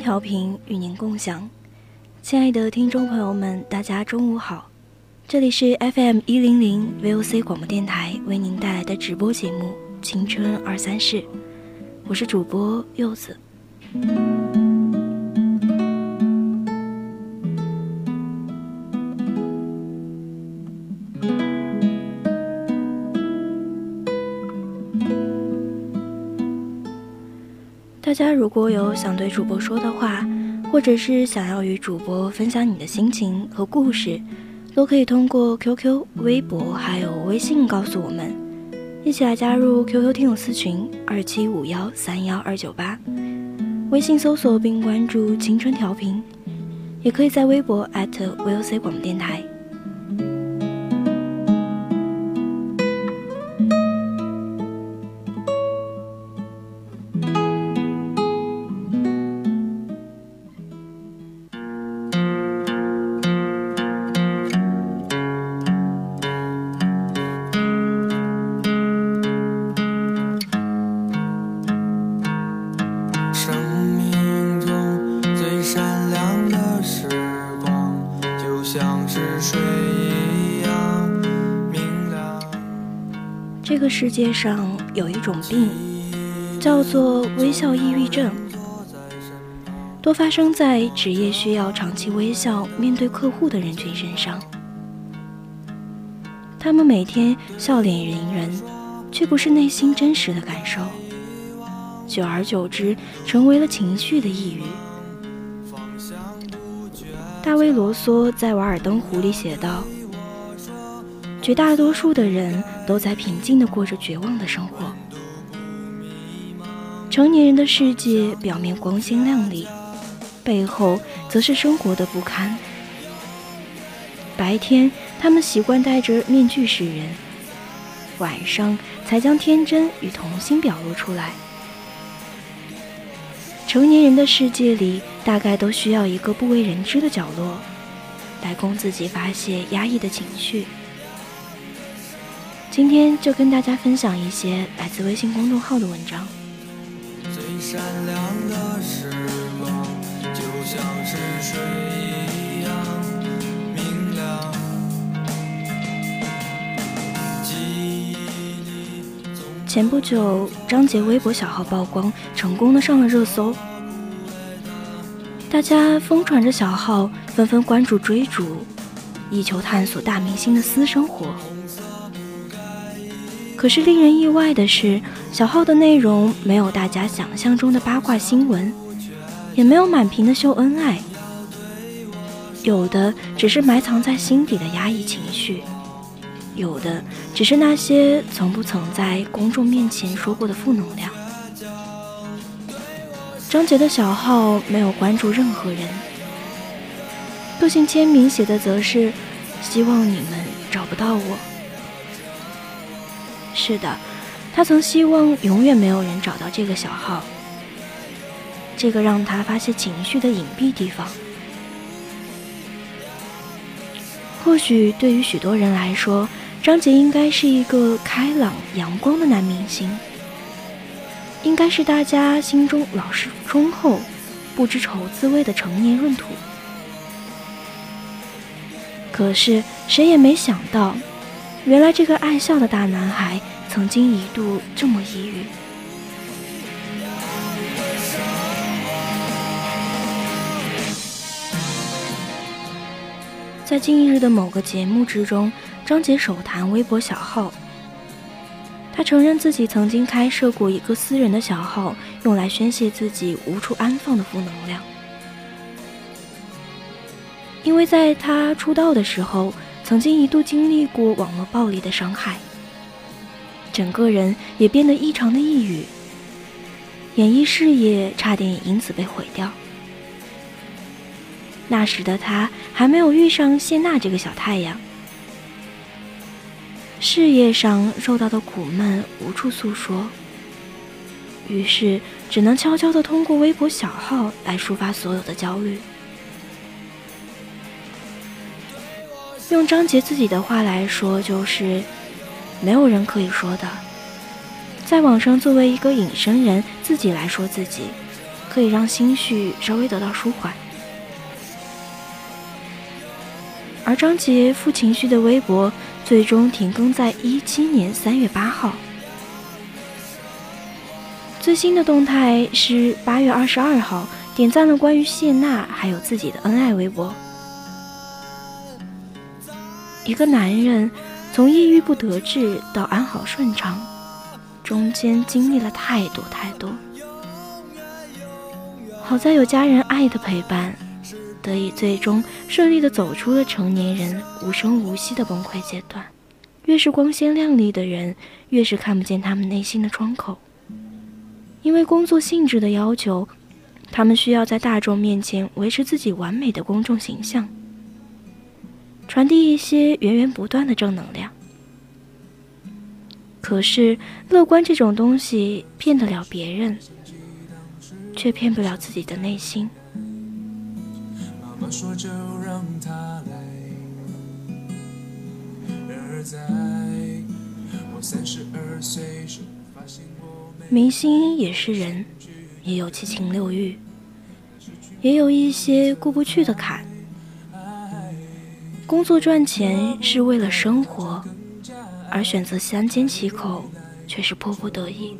调频与您共享，亲爱的听众朋友们，大家中午好，这里是 FM 一零零 VOC 广播电台为您带来的直播节目《青春二三事》，我是主播柚子。大家如果有想对主播说的话，或者是想要与主播分享你的心情和故事，都可以通过 QQ、微博还有微信告诉我们，一起来加入 QQ 听友私群二七五幺三幺二九八，微信搜索并关注“青春调频”，也可以在微博 @VOC 广播电台。就像是水一样明亮。这个世界上有一种病，叫做微笑抑郁症，多发生在职业需要长期微笑面对客户的人群身上。他们每天笑脸迎人，却不是内心真实的感受，久而久之成为了情绪的抑郁。大卫·罗梭在《瓦尔登湖》里写道。绝大多数的人都在平静地过着绝望的生活。成年人的世界表面光鲜亮丽，背后则是生活的不堪。白天，他们习惯戴着面具示人，晚上才将天真与童心表露出来。成年人的世界里，大概都需要一个不为人知的角落，来供自己发泄压抑的情绪。今天就跟大家分享一些来自微信公众号的文章。最闪亮的时光，就像是水一样明亮。记忆里总前不久，张杰微博小号曝光，成功的上了热搜，大家疯传着小号，纷纷关注追逐，以求探索大明星的私生活。可是令人意外的是，小号的内容没有大家想象中的八卦新闻，也没有满屏的秀恩爱，有的只是埋藏在心底的压抑情绪，有的只是那些从不曾在公众面前说过的负能量。张杰的小号没有关注任何人，个性签名写的则是“希望你们找不到我”。是的，他曾希望永远没有人找到这个小号，这个让他发泄情绪的隐蔽地方。或许对于许多人来说，张杰应该是一个开朗阳光的男明星，应该是大家心中老实忠厚不知愁滋味的成年闰土。可是谁也没想到原来这个爱笑的大男孩曾经一度这么抑郁。在近日的某个节目之中张杰首谈微博小号他承认自己曾经开设过一个私人的小号，用来宣泄自己无处安放的负能量。因为在他出道的时候，曾经一度经历过网络暴力的伤害，整个人也变得异常的抑郁，演艺事业差点因此被毁掉。那时的他还没有遇上谢娜这个小太阳。事业上受到的苦闷无处诉说，于是只能悄悄地通过微博小号来抒发所有的焦虑。用张杰自己的话来说，就是没有人可以说的。在网上作为一个隐身人，自己来说自己，可以让心绪稍微得到舒缓。而张杰负情绪的微博。最终停更在一七年三月八号。最新的动态是八月二十二号点赞了关于谢娜还有自己的恩爱微博。一个男人从抑郁不得志到安好顺畅，中间经历了太多太多。好在有家人爱的陪伴。得以最终顺利地走出了成年人无声无息的崩溃阶段。越是光鲜亮丽的人，越是看不见他们内心的窗口。因为工作性质的要求，他们需要在大众面前维持自己完美的公众形象，传递一些源源不断的正能量。可是，乐观这种东西骗得了别人，却骗不了自己的内心。说就让他来。明星也是人，也有七情六欲，也有一些过不去的坎。工作赚钱是为了生活，而选择三缄其口却是迫不得已。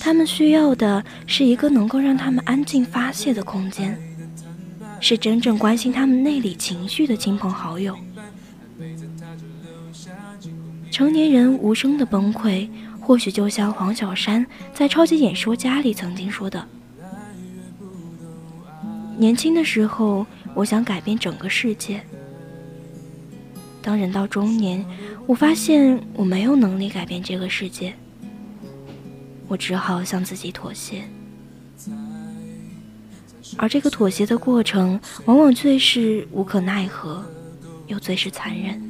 他们需要的是一个能够让他们安静发泄的空间。是真正关心他们内里情绪的亲朋好友。成年人无声的崩溃，或许就像黄小山在《超级演说家》里曾经说的：“年轻的时候，我想改变整个世界。当人到中年，我发现我没有能力改变这个世界，我只好向自己妥协。”而这个妥协的过程，往往最是无可奈何，又最是残忍。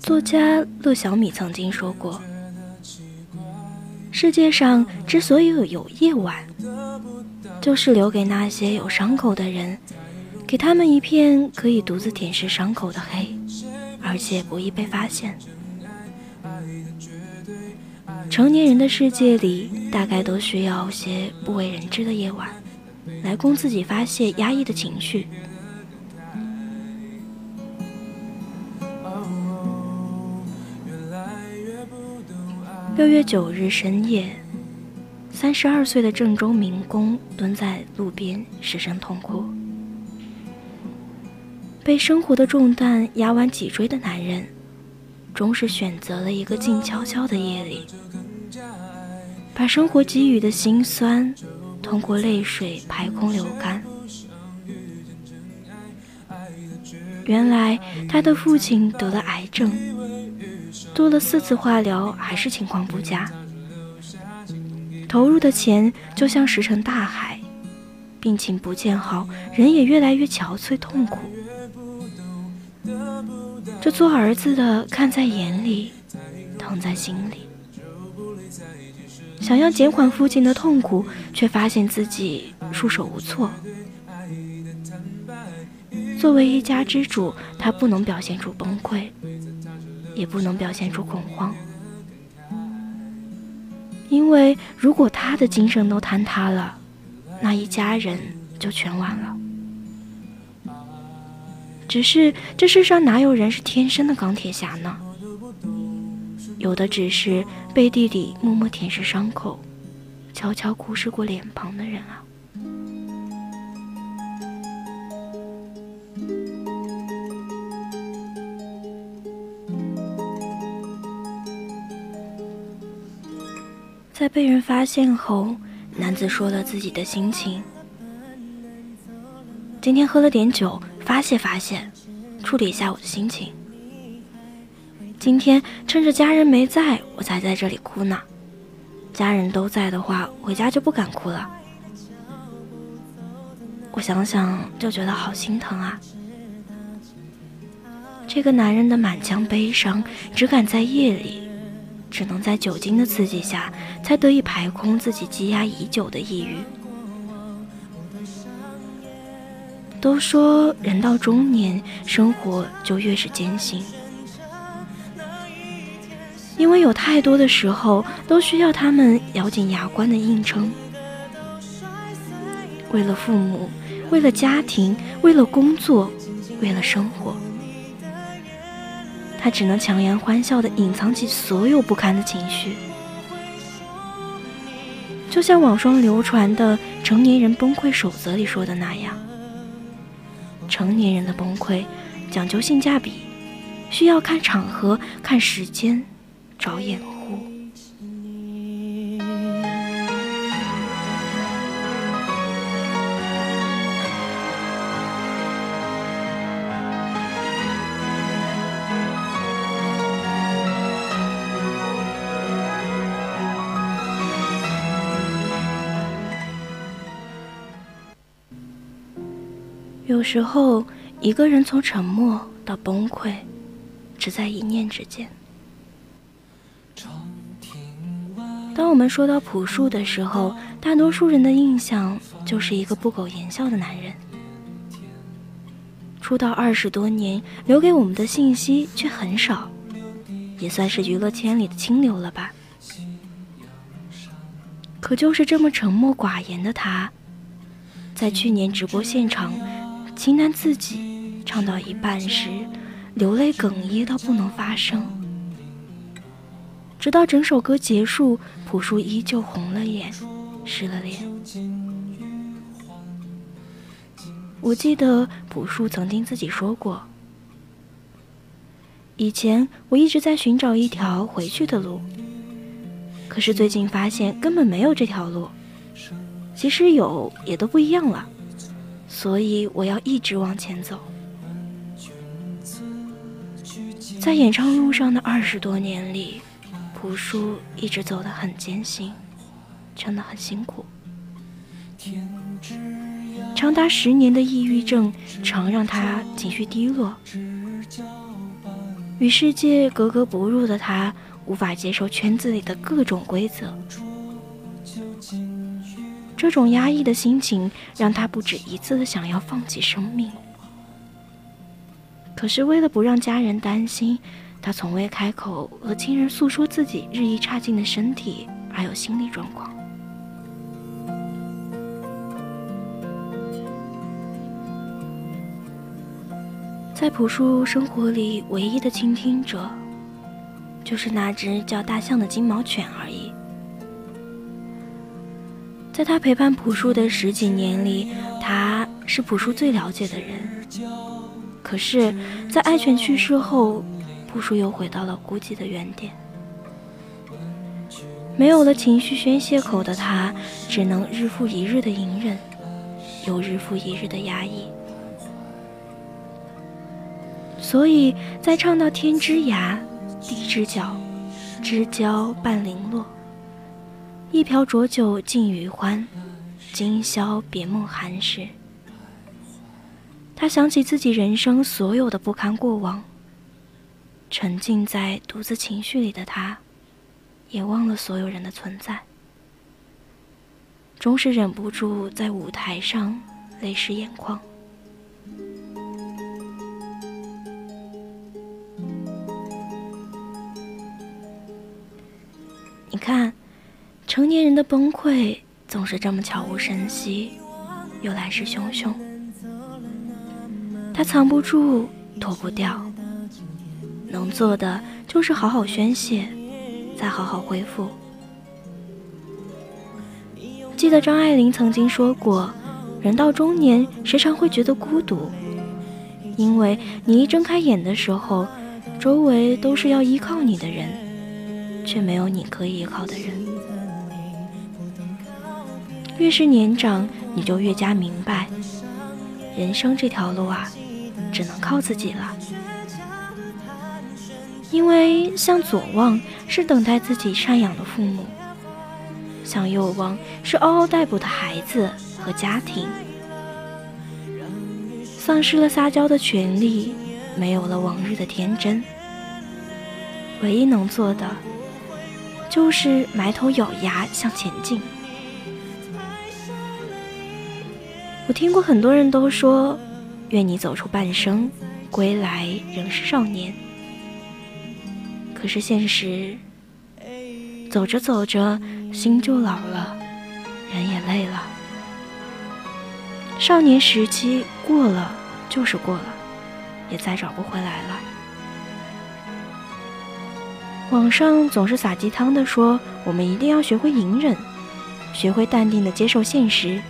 作家乐小米曾经说过：“世界上之所以有夜晚，就是留给那些有伤口的人。”给他们一片可以独自舔舐伤口的黑，而且不易被发现。成年人的世界里，大概都需要些不为人知的夜晚，来供自己发泄压抑的情绪。六月九日深夜，三十二岁的郑州民工蹲在路边失声痛哭。被生活的重担压弯脊椎的男人，终是选择了一个静悄悄的夜里，把生活给予的辛酸，通过泪水排空流干。原来他的父亲得了癌症，做了四次化疗，还是情况不佳，投入的钱就像石沉大海，病情不见好，人也越来越憔悴痛苦。这做儿子的看在眼里，疼在心里，想要减缓父亲的痛苦，却发现自己束手无措。作为一家之主，他不能表现出崩溃，也不能表现出恐慌，因为如果他的精神都坍塌了，那一家人就全完了。只是这世上哪有人是天生的钢铁侠呢？有的只是背地里默默舔舐伤口，悄悄哭湿过脸庞的人啊。在被人发现后，男子说了自己的心情：今天喝了点酒，发泄发泄，处理一下我的心情。今天趁着家人没在，我才在这里哭呢。家人都在的话，回家就不敢哭了。我想想就觉得好心疼啊。这个男人的满腔悲伤，只敢在夜里。只能在酒精的刺激下，才得以排空自己积压已久的抑郁。都说人到中年，生活就越是艰辛，因为有太多的时候都需要他们咬紧牙关的硬撑，为了父母，为了家庭，为了工作，为了生活。他只能强颜欢笑地隐藏起所有不堪的情绪，就像网上流传的成年人崩溃守则里说的那样：成年人的崩溃讲究性价比，需要看场合、看时间，找掩护。有时候，一个人从沉默到崩溃，只在一念之间。当我们说到朴树的时候，大多数人的印象就是一个不苟言笑的男人。出道二十多年，留给我们的信息却很少，也算是娱乐圈里的清流了吧。可就是这么沉默寡言的他，在去年直播现场。秦南自己唱到一半时，流泪哽咽到不能发声，直到整首歌结束，朴树依旧红了眼，湿了脸。我记得朴树曾经自己说过：“以前我一直在寻找一条回去的路，可是最近发现根本没有这条路，即使有，也都不一样了。”所以我要一直往前走，在演唱路上的二十多年里，朴树一直走得很艰辛，真的很辛苦。长达十年的抑郁症，常让他情绪低落，与世界格格不入的他，无法接受圈子里的各种规则。这种压抑的心情让他不止一次的想要放弃生命。可是为了不让家人担心，他从未开口和亲人诉说自己日益差劲的身体还有心理状况。在朴树生活里，唯一的倾听者，就是那只叫大象的金毛犬而已。在他陪伴朴树的十几年里，他是朴树最了解的人。可是，在爱犬去世后，朴树又回到了孤寂的原点。没有了情绪宣泄口的他，只能日复一日的隐忍，又日复一日的压抑。所以在唱到天之涯，地之角，知交半零落。一瓢浊酒尽余欢，今宵别梦寒时。他想起自己人生所有的不堪过往，沉浸在独自情绪里的他，也忘了所有人的存在，终是忍不住在舞台上泪湿眼眶。你看。成年人的崩溃总是这么悄无声息，又来势汹汹。他藏不住，脱不掉，能做的就是好好宣泄，再好好恢复。记得张爱玲曾经说过：“人到中年，时常会觉得孤独，因为你一睁开眼的时候，周围都是要依靠你的人，却没有你可以依靠的人。越是年长，你就越加明白，人生这条路啊，只能靠自己了。因为向左望，是等待自己赡养的父母。”向右望，是嗷嗷待哺的孩子和家庭，丧失了撒娇的权利，没有了往日的天真。唯一能做的，就是埋头咬牙向前进。我听过很多人都说，愿你走出半生，归来仍是少年。可是现实，走着走着。心就老了，人也累了。少年时期过了就是过了，也再找不回来了。网上总是撒鸡汤的说，我们一定要学会隐忍，学会淡定的接受现实。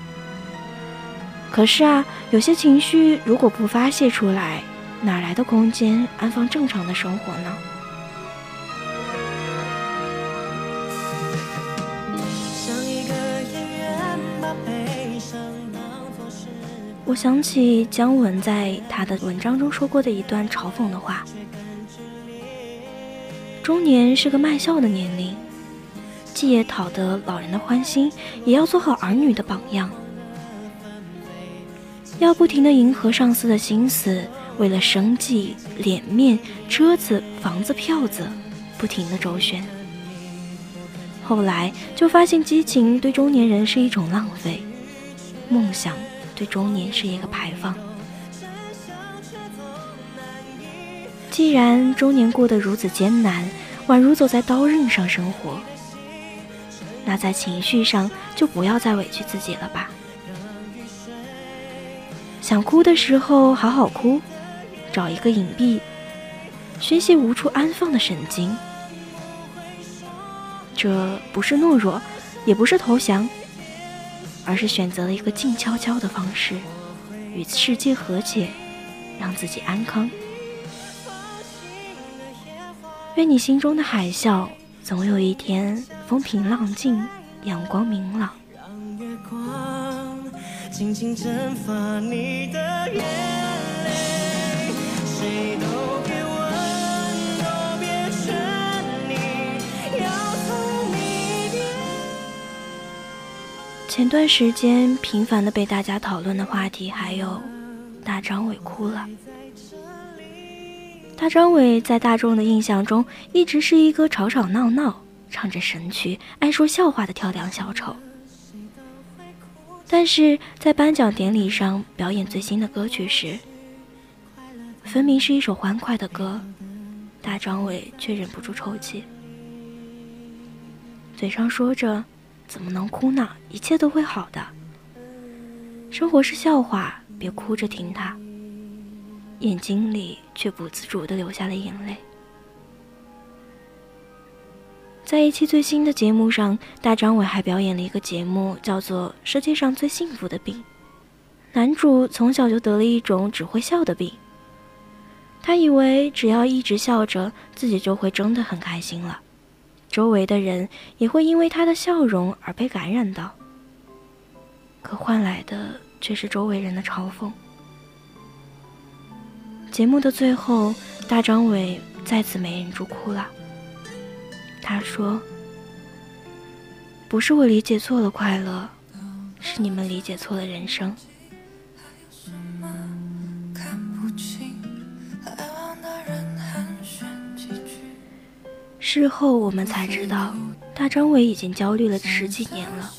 可是啊，有些情绪如果不发泄出来，哪来的空间安放正常的生活呢？我想起姜文在他的文章中说过的一段嘲讽的话：“中年是个卖笑的年龄，既也讨得老人的欢心，也要做好儿女的榜样，要不停的迎合上司的心思，为了生计、脸面、车子、房子、票子，不停的周旋。后来就发现，激情对中年人是一种浪费，梦想。”对中年是一个排放。既然中年过得如此艰难，宛如走在刀刃上生活，那在情绪上就不要再委屈自己了吧。想哭的时候好好哭，找一个隐蔽、宣泄无处安放的神经。这不是懦弱，也不是投降。而是选择了一个静悄悄的方式，与世界和解，让自己安康。愿你心中的海啸，总有一天风平浪静，阳光明朗。静静蒸发你的眼泪，谁都前段时间频繁的被大家讨论的话题，还有大张伟哭了。大张伟在大众的印象中，一直是一个吵吵闹闹、唱着神曲、爱说笑话的跳梁小丑。但是在颁奖典礼上表演最新的歌曲时，分明是一首欢快的歌，大张伟却忍不住抽泣，嘴上说着。怎么能哭呢？一切都会好的。生活是笑话，别哭着听它。眼睛里却不自主地流下了眼泪。在一期最新的节目上，大张伟还表演了一个节目，叫做《世界上最幸福的病》。男主从小就得了一种只会笑的病，他以为只要一直笑着，自己就会真的很开心了。周围的人也会因为他的笑容而被感染到，可换来的却是周围人的嘲讽。节目的最后，大张伟再次没忍住哭了。他说：“不是我理解错了快乐，是你们理解错了人生。”事后我们才知道，大张伟已经焦虑了十几年了。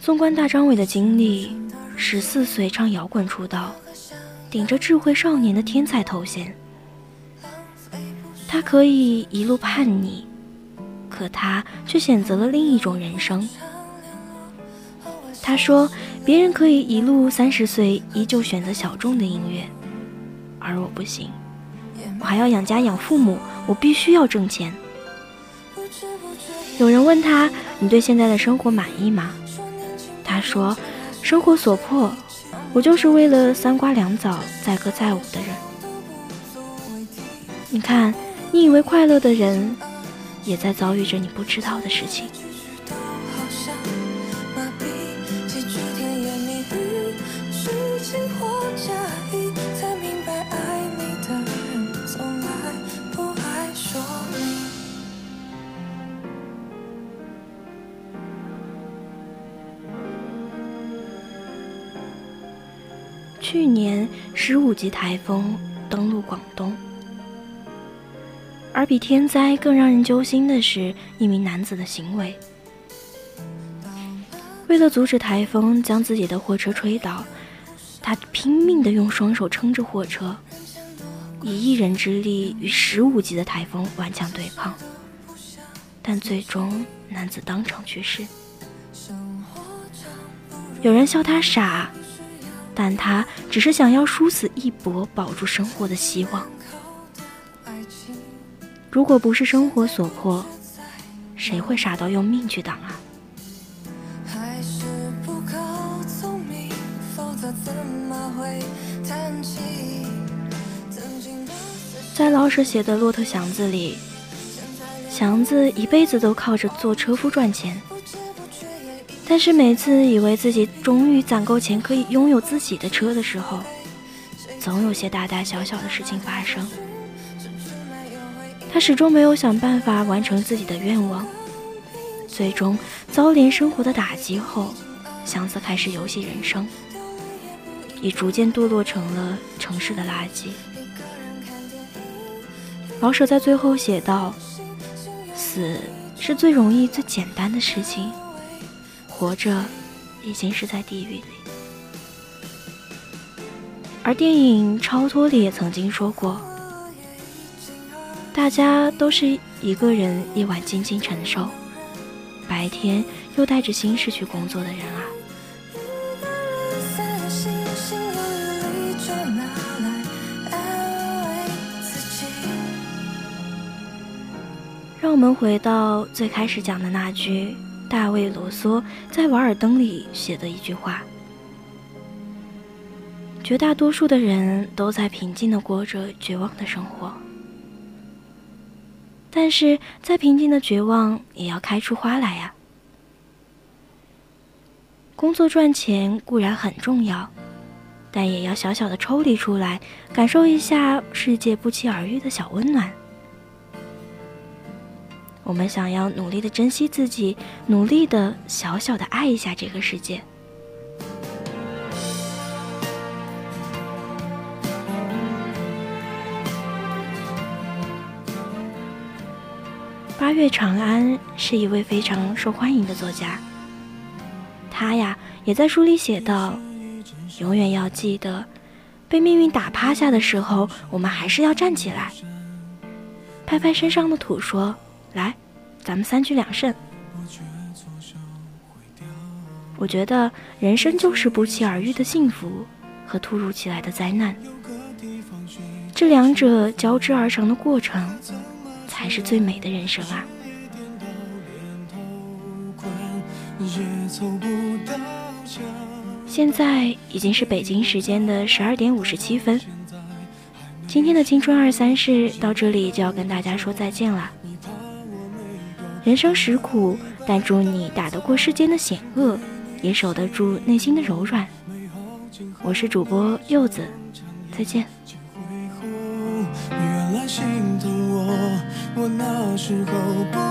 纵观大张伟的经历，十四岁唱摇滚出道，顶着智慧少年的天才头衔。他可以一路叛逆，可他却选择了另一种人生。他说：“别人可以一路三十岁依旧选择小众的音乐，而我不行，我还要养家养父母，我必须要挣钱。有人问他：“你对现在的生活满意吗？”他说：“生活所迫，我就是为了三瓜两枣载歌载舞的人。”你看，你以为快乐的人，也在遭遇着你不知道的事情。去年十五级台风登陆广东，而比天灾更让人揪心的是一名男子的行为。为了阻止台风将自己的货车吹倒，他拼命地用双手撑着货车，以一人之力与十五级的台风顽强对抗，但最终男子当场去世。有人笑他傻。但他只是想要殊死一搏，保住生活的希望。如果不是生活所迫，谁会傻到用命去挡啊？在老舍写的《骆驼祥子》里，祥子一辈子都靠着做车夫赚钱。但是每次以为自己终于攒够钱可以拥有自己的车的时候，总有些大大小小的事情发生。他始终没有想办法完成自己的愿望，最终遭连生活的打击后，祥子开始游戏人生，已逐渐堕落成了城市的垃圾。老舍在最后写道：“死是最容易、最简单的事情。”活着，已经是在地狱里。而电影《超脱》里也曾经说过：“大家都是一个人夜晚静静承受，白天又带着心事去工作的人啊。”让我们回到最开始讲的那句。大卫·罗梭在《瓦尔登》里写的一句话：“绝大多数的人都在平静的过着绝望的生活，但是再平静的绝望也要开出花来呀。工作赚钱固然很重要，但也要小小的抽离出来，感受一下世界不期而遇的小温暖。”我们想要努力的珍惜自己，努力的小小的爱一下这个世界。月长安是一位非常受欢迎的作家，他呀也在书里写道：“永远要记得，被命运打趴下的时候，我们还是要站起来，拍拍身上的土，说。”来，咱们三局两胜。我觉得人生就是不期而遇的幸福和突如其来的灾难，这两者交织而成的过程，才是最美的人生啊！现在已经是北京时间的十二点五十七分，今天的青春二三事到这里就要跟大家说再见了。人生实苦，但祝你打得过世间的险恶，也守得住内心的柔软。我是主播柚子，再见。时候不